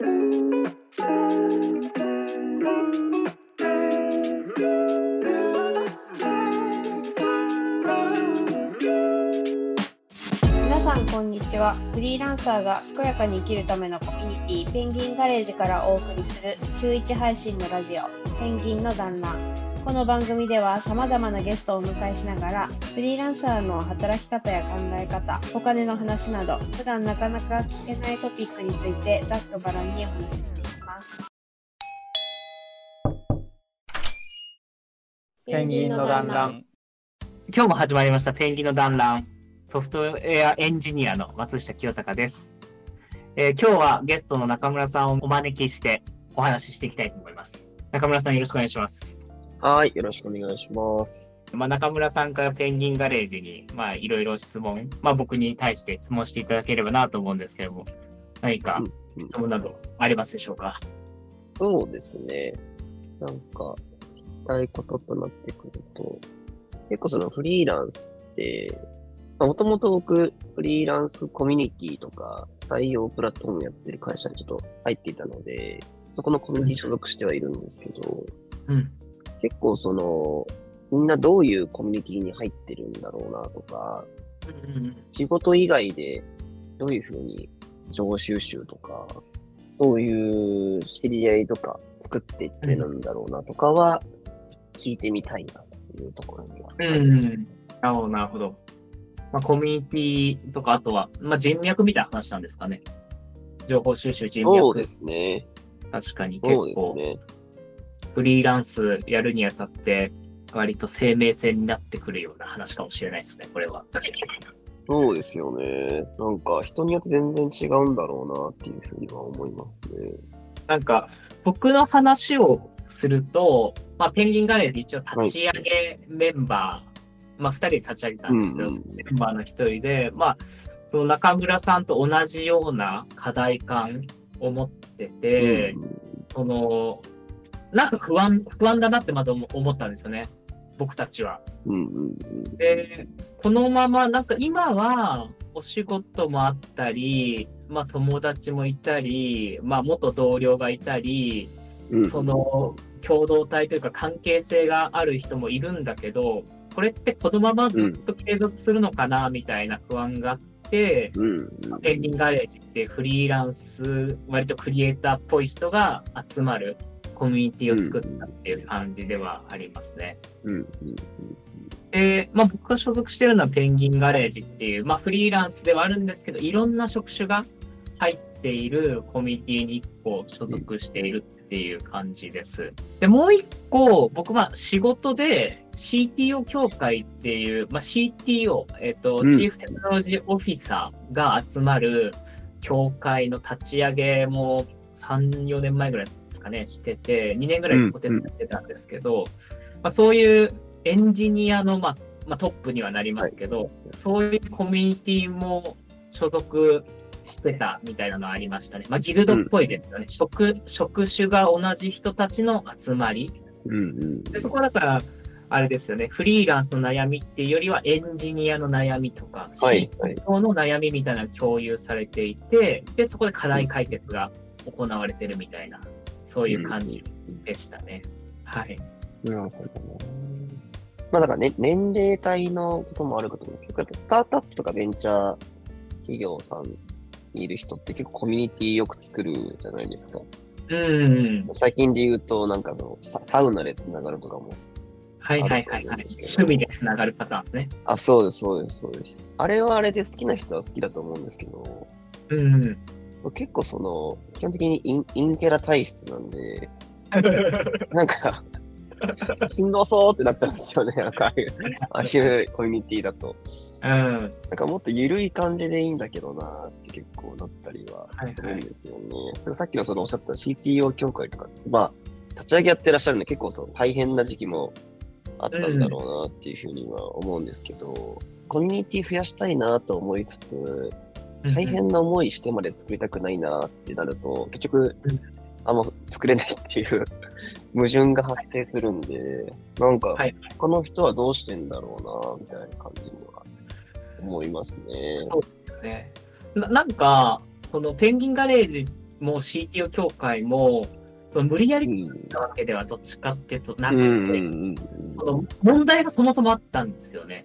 皆さんこんにちは。フリーランサーが健やかに生きるためのコミュニティペンギンガレージからお送りする週1配信のラジオペンギンの団らん。この番組では様々なゲストをお迎えしながらフリーランサーの働き方や考え方お金の話など普段なかなか聞けないトピックについてざっくばらんにお話ししていきますペンギンの団らん。今日も始まりましたペンギンの団らん。ソフトウェアエンジニアの松下清隆です、えー今日はゲストの中村さんをお招きしてお話ししていきたいと思います。中村さんよろしくお願いします。はい、よろしくお願いします。まあ、中村さんからペンギンガレージに、まあ、いろいろ質問、まあ、僕に対して質問していただければなと思うんですけれども、何かうんうん質問などありますでしょうか？そうですね。なんか、聞きたいこととなってくると、結構そのフリーランスって、もともと僕、フリーランスコミュニティとか、採用プラットフォームやってる会社にちょっと入っていたので、そこのコミュニティ所属してはいるんですけど、うん。結構その、みんなどういうコミュニティに入ってるんだろうなとか、うん仕事以外でどういうふうに情報収集とか、どういう知り合いとか作っていってるんだろうなとかは聞いてみたいなというところには。うん。なるほど、なるほど。まあ、コミュニティとか、あとは、まあ、人脈みたいな話なんですかね。情報収集人脈。そうですね。確かに結そうです構、ね。フリーランスやるにあたって、割と生命線になってくるような話かもしれないですね、これは。そうですよね。なんか人によって全然違うんだろうなっていうふうには思いますね。なんか、僕の話をすると、まあ、ペンギンガレージ一応立ち上げメンバー、まあ、二人で立ち上げたんですけど、うんうんメンバーの一人で、まあ、その中村さんと同じような課題感を持ってて、その、なんか不安、不安だなってまず思思ったんですよね。僕たちは。うんうんうんで、このまま、なんか今はお仕事もあったり、まあ友達もいたり、まあ元同僚がいたり、その共同体というか関係性がある人もいるんだけど、これってこのままずっと継続するのかなみたいな不安があって、うんうんペンギンガレージってフリーランス、割とクリエイターっぽい人が集まるコミュニティを作ったっていう感じではありますね。うん。うん。で、まあ、僕が所属してるのはペンギンガレージっていう、まあ、フリーランスではあるんですけど、いろんな職種が入っているコミュニティに一個所属しているっていう感じです。で、もう一個、僕は仕事で CTO 協会っていう、まあ、CTO、えっ、と、うん。チーフテクノロジーオフィサーが集まる協会の立ち上げも3、4年前ぐらいですかね、してて、2年ぐらいお手伝いしてたんですけど、まあ、そういうエンジニアの、まあまあ、トップにはなりますけど、そういうコミュニティも所属してたみたいなのありましたね。まあ、ギルドっぽいですよね。職職種が同じ人たちの集まり。うんうんでそこはだから、あれですよね、フリーランスの悩みっていうよりはエンジニアの悩みとか、はいはい。CTO の悩みみたいな共有されていて、で、そこで課題解決が行われてるみたいな、そういう感じでしたね。はい。なるほどな。まあだからね、年齢帯のこともあるかと思うんですけど、やっぱスタートアップとかベンチャー企業さんにいる人って結構コミュニティよく作るじゃないですか。うん。最近で言うと、なんかそのササウナでつながるとかも。はいはいはいはい。趣味でつながるパターンですね。あ、そうです、そうです、そうです。あれはあれで好きな人は好きだと思うんですけど、うん。結構その、基本的にインインキャラ体質なんで、なんか、しんどそうってなっちゃうんですよね、なんかああいう、ああいうコミュニティだと。うん。なんかもっと緩い感じでいいんだけどなって結構なったりははいするんですよね。それさっきのそのおっしゃった CTO 協会とか、まあ、立ち上げやってらっしゃるんで結構その大変な時期もあったんだろうなっていうふうには思うんですけど、コミュニティ増やしたいなと思いつつ、大変な思いしてまで作りたくないなってなると、結局うん、あんま作れないっていう 矛盾が発生するんで、なんかはい、他の人はどうしてんだろうな、みたいな感じには思いますね。ね。ななんか、そのペンギンガレージっも CTO 協会も、その無理やりったわけではどっちかっていうとなくて、うんうんうんその問題がそもそもあったんですよね。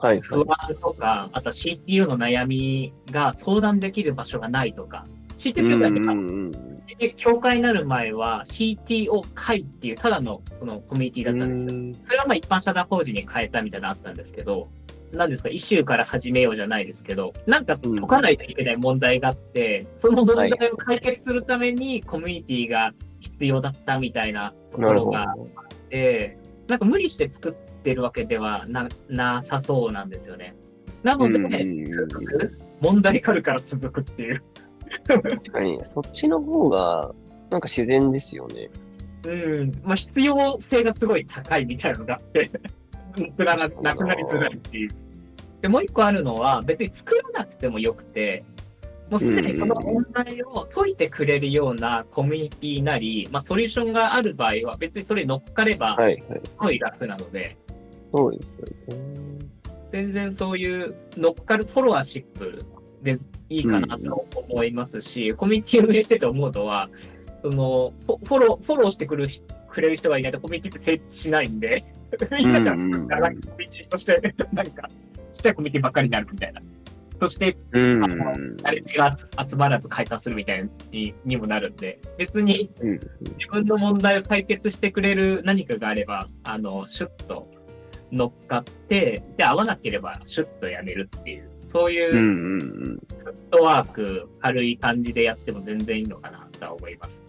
はい不安とか、あとは CTO の悩みが相談できる場所がないとか、CTO 協会ってうんうん協会になる前は CTO 会っていうただのそのコミュニティだったんですよ。うんそれはまあ一般社団法人に変えたみたいなのあったんですけど、なんですか、イシューから始めようじゃないですけど、なんか解かないといけない問題があって、その問題を解決するためにコミュニティが必要だったみたいなとこ。ろがあって、なんか無理して作ってるわけではななさそうなんですよね。なので、問題があるから続くっていう。確かに、そっちの方が、なんか自然ですよね。うん、まあ必要性がすごい高いみたいなのがあって、なくならなくなりづらいっていう。で、もう一個あるのは、別に作らなくてもよくて、もうすでにその問題を解いてくれるようなコミュニティなり、まあソリューションがある場合は、別にそれに乗っかれば。すごい楽なので、そうですよね。全然そういう乗っかるフォロワーシップでいいかなと思いますし、コミュニティを運営してて思うのは、そのフォフォローフォローしてくる人くれる人がいないとコミュニティって成立しないんで、みんなが作ったらコミュニティとして、なんか、ちっちゃいコミュニティばっかりになるみたいな。そして、うん。あの誰ちが集まらず解散するみたいににもなるんで、別にうん自分の問題を解決してくれる何かがあれば、あの、シュッと乗っかって、で、合わなければシュッとやめるっていう、そういう。フットワーク、軽い感じでやっても全然いいのかなとは思います。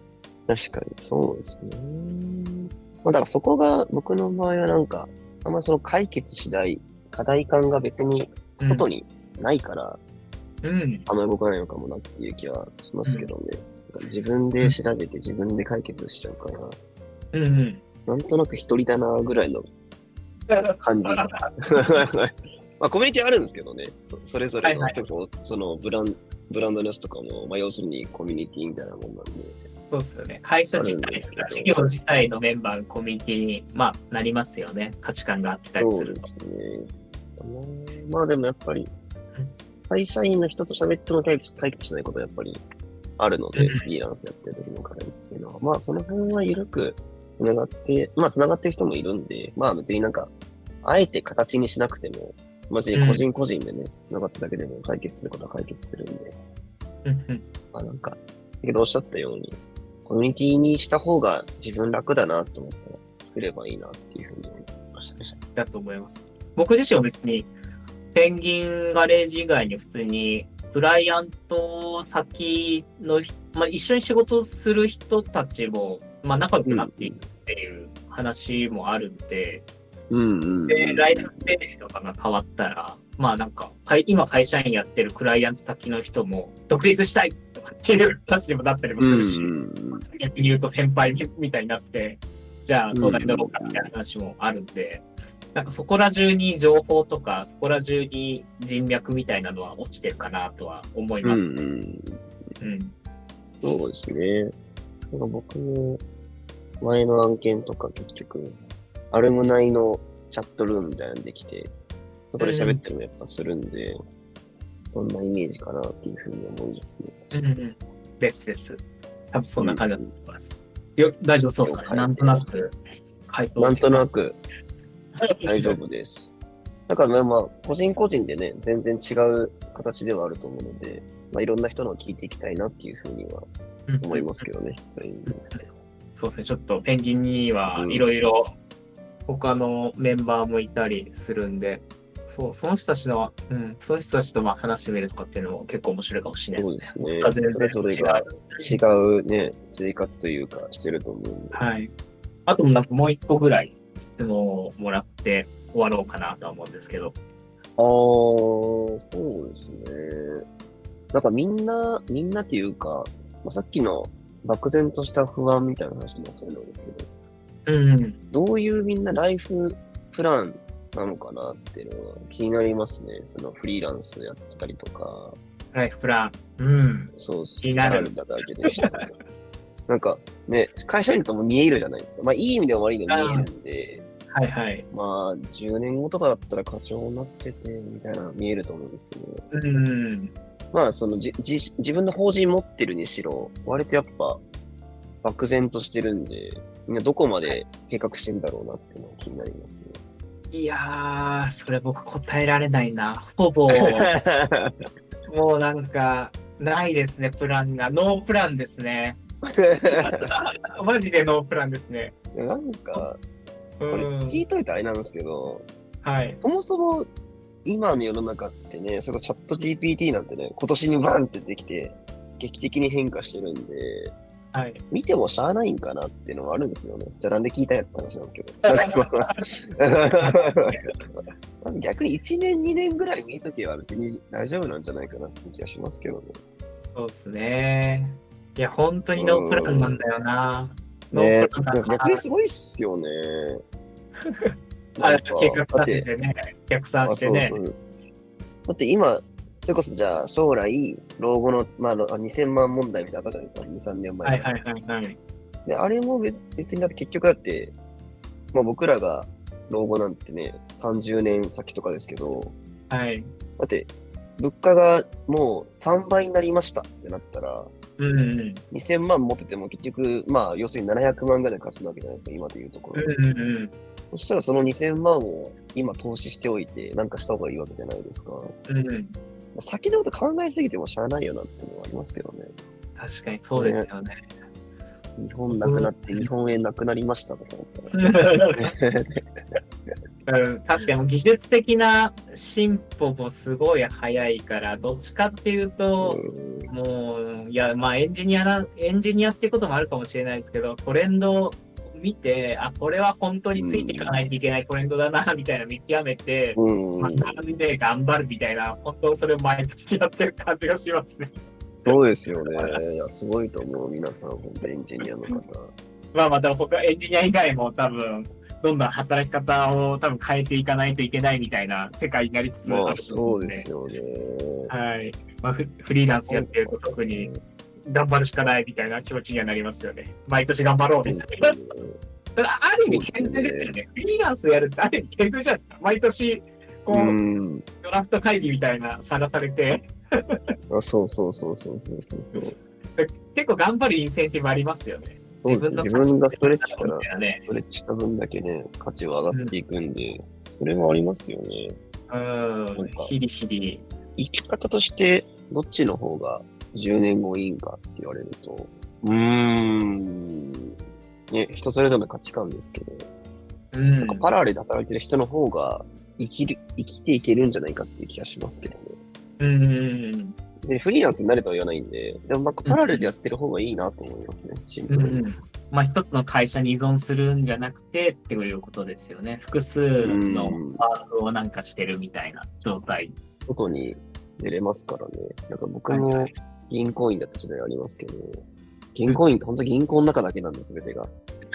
確かにそうですね。まあだからそこが僕の場合はなんか、あんまその解決しない課題感が別に外にないから、うん。あんまり動かないのかもなっていう気はしますけどね。なんか自分で調べて自分で解決しちゃうから、うんうん。なんとなく一人だなぐらいの感じです。まあコミュニティあるんですけどね、そそれぞれの、はいはいそれこそそのブランブランドネスとかも、まあ要するにコミュニティみたいなもんなんで、そうですよね。会社自体あるんですけど、事業自体のメンバー、コミュニティに、まあ、なりますよね。価値観があってたりすると。そうですね。まあでもやっぱり、会社員の人と喋っても解決解決しないことはやっぱりあるので、うんフリーランスやってる時の課題っていうのは、まあその辺は緩く繋がって、まあ繋がってる人もいるんで、まあ別になんか、あえて形にしなくても、まあ別に個人個人でね、繋がっただけでも解決することは解決するんで、うんうんまあなんか、先ほどおっしゃったように、コミュニティにした方が自分楽だなと思ったら作ればいいなっていうふうに思いましたね。だと思います。僕自身は別に、ペンギンガレージ以外に普通に、クライアント先のひ、まあ、一緒に仕事する人たちも、まあ、仲良くなっていくっていう話もあるんで、うんうん、うん。で、ライダースペースとかが変わったら、まあなんか、会今会社員やってるクライアント先の人も、独立したいとかっていう話にもなったりもするし、うんうんうん逆に言うと先輩みたいになって、じゃあ相談に乗ろうかみたいな話もあるんで、なんかそこら中に情報とか、そこら中に人脈みたいなのは落ちてるかなとは思います。うんうん、うん。そうですね。なんか僕も前の案件とか結局、アルムナイのチャットルームみたいなのできて、そこで喋ってるのやっぱするんで、そんなイメージかなっていうふうに思いますね。うんうん。ですです。多分そんな感じだと思います。よ大丈夫そうですかね。なんとなく回答なんとなく 大丈夫です。だからね、まあ、個人個人でね、全然違う形ではあると思うので、まあ、いろんな人のを聞いていきたいなっていうふうには思いますけどね。そういうそうですね、ちょっとペンギンにはうんいろいろ他のメンバーもいたりするんで、そう、その人たちの、うん、その人たちとまあ話してみるとかっていうのも結構面白いかもしれないそうでですすね。僕とは全然それぞれが違うね、生活というかしてると思うんで。はい。あとなんかもう一個ぐらい質問をもらって終わろうかなとは思うんですけど。ああ、そうですね。なんかみんな、みんなっていうか、まあ、さっきの漠然とした不安みたいな話もそうなんですけど、うん、うん。どういうみんなライフプランなのかなっていうのが気になりますね。そのフリーランスやってたりとか、ライフプラン。うん。そう気になるんだだけでした。なんかね、会社員とも見えるじゃないですか。まあいい意味でも悪い意味でも見えるんで、はいはい。まあ10年後とかだったら課長になっててみたいな見えると思うんですけど、うん。まあ、そのじじ自分の法人持ってるにしろ、割とやっぱ、漠然としてるんで、みんなどこまで計画してんだろうなっていうのが気になりますね。いやー、それ僕答えられないな。ほぼ、もうなんか、ないですね、プランが。ノープランですね。マジでノープランですね。なんか、うこれん。聞いといてあれなんですけど、はい。そもそも今の世の中ってね、それこそチャット GPT なんてね、今年にバンってできて、劇的に変化してるんで、はい。見てもしゃあないんかなっていうのがあるんですよね。じゃあなんで聞いたんやって話なんですけど。逆に1年、2年ぐらい見とけば別に大丈夫なんじゃないかなって気がしますけどね。そうですね。いや、本当にノープランなんだよな。ノねープランだな逆にすごいっすよね。あ計画だって立ててね、逆算してねだって今、それこそじゃあ将来、老後の、まあ、ろあ2000万問題みたいなのあったじゃないですか、2、3年前に。はいはいはいはい。で、あれも別別にだって結局だって、まあ僕らが老後なんてね、30年先とかですけど、はい。だって、物価がもう3倍になりましたってなったら、うんうん。2000万持ってても結局、まあ要するに700万ぐらい勝つわけじゃないですか、今でいうところ。うんうんうん。そしたらその2000万を今投資しておいて、なんかした方がいいわけじゃないですか。うんうん。先のこと考えすぎてもしゃあないよなっていうのはありますけどね。確かにそうですよね。日本なくなって日本円なくなりましたとか思ったら。うん、確かに技術的な進歩もすごい早いから、どっちかっていうと、うんもう、いや、まあエンジニアな、エンジニアっていうこともあるかもしれないですけど、トレンドを見て、あ、これは本当についていかないといけないトレンドだな、みたいな見極めて、うん、学んで頑張るみたいな、本当それを毎日やってる感じがしますね。そうですよね。いや、すごいと思う。皆さん、本当エンジニアの方。まあまた他エンジニア以外も多分、どんどん働き方を多分変えていかないといけないみたいな世界になりつつあるまあ、とそうですよね。はい。まあフ、フリーランスやってると特に頑張るしかないみたいな気持ちにはなりますよね。毎年頑張ろうみたいな。ただ、ある意味健全ですよね。フリーランスやるってある意味健全じゃないですか。毎年、こう、うん。ドラフト会議みたいな探されて、あそうそうそうそうそうそうそう。結構頑張るインセンティブありますよね。そうです自分がストレッチしたらね。ストレッチした分だけね、価値は上がっていくんで、それもありますよね。うん。ヒリヒリ。生き方として、どっちの方が10年後いいんかって言われると、うーん、ね、人それぞれの価値観ですけど、うんなんかパラレルで働いてる人の方が生きる、生きていけるんじゃないかっていう気がしますけどね。うんうん別にフリーランスになれとは言わないんで、でもなんかパラレルでやってる方がいいなと思いますね、シンプうん。うルに。んまあ、一つの会社に依存するんじゃなくてっていうことですよね。複数のワークをなんかしてるみたいな状態。外に出れますからね。なんか僕もはいはい銀行員だった時代ありますけど、銀行員って本当銀行の中だけなんです、全てが。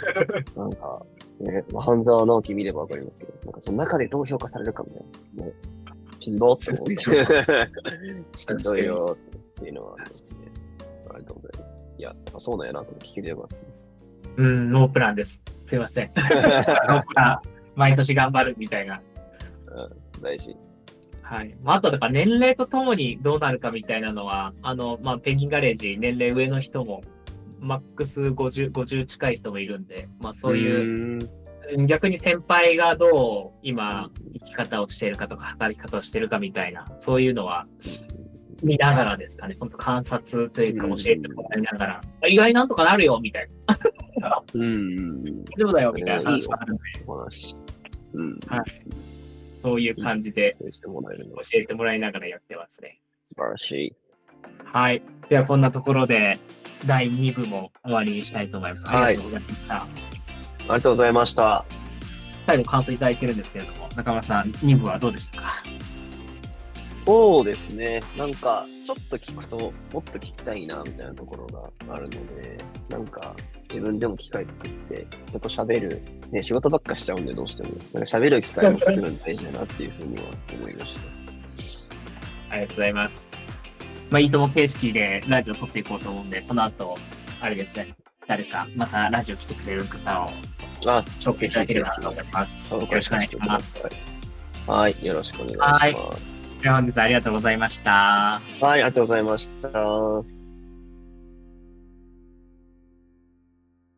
なんか、ね、まあ半沢直樹見ればわかりますけど、なんかその中でどう評価されるかみたいな。ね、しんどって思って。しんどいよっていうのはありますね。ありがとうございます。いや、そうなんやなと聞けてよかったです。うん、ノープランです。すいません。毎年頑張るみたいな。うん、大事。はい。まあ、あと、だから年齢とともにどうなるかみたいなのは、あの、まあ、ペンギンガレージ、年齢上の人も、マックス50、50近い人もいるんで、まあ、そういう、う逆に先輩がどう今、生き方をしているかとか、働き方をしているかみたいな、そういうのは、見ながらですかね。本当観察というか、うん教えてもらいながら、意外なんとかなるよ、みたいな。ん。うん。大丈夫だよ、みたいな話があるんで。うん。はいそういう感じで教えてもらいながらやってますね。素晴らしい。はい。では、こんなところで、第2部も終わりにしたいと思います。はいありがとうございました。ありがとうございました。最後、感想いただいてるんですけれども、中村さん、2部はどうでしたか？そうですね。なんか、ちょっと聞くと、もっと聞きたいな、みたいなところがあるので、なんか、自分でも機会作って、人と喋る、ね、仕事ばっかしちゃうんで、どうしても。なんか喋る機会を作るの大事だなっていうふうには思いました。ありがとうございます。まあ、いいとも形式でラジオ撮っていこうと思うんで、この後、あれですね、誰か、またラジオ来てくれる方をあ、紹介いただければと思います。よろしくお願いします。。はい、よろしくお願いします。本日はありがとうございました。はい、ありがとうございました。